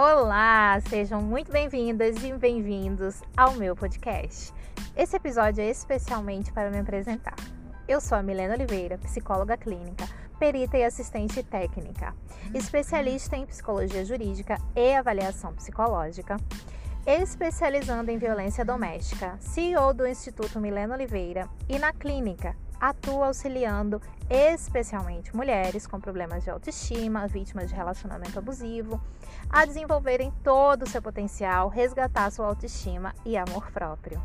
Olá, sejam muito bem-vindas e bem-vindos ao meu podcast. Esse episódio é especialmente para me apresentar. Eu sou a Milena Oliveira, psicóloga clínica, perita e assistente técnica, especialista em psicologia jurídica e avaliação psicológica, especializando em violência doméstica, CEO do Instituto Milena Oliveira e na clínica atua auxiliando especialmente mulheres com problemas de autoestima, vítimas de relacionamento abusivo, a desenvolverem todo o seu potencial, resgatar sua autoestima e amor próprio.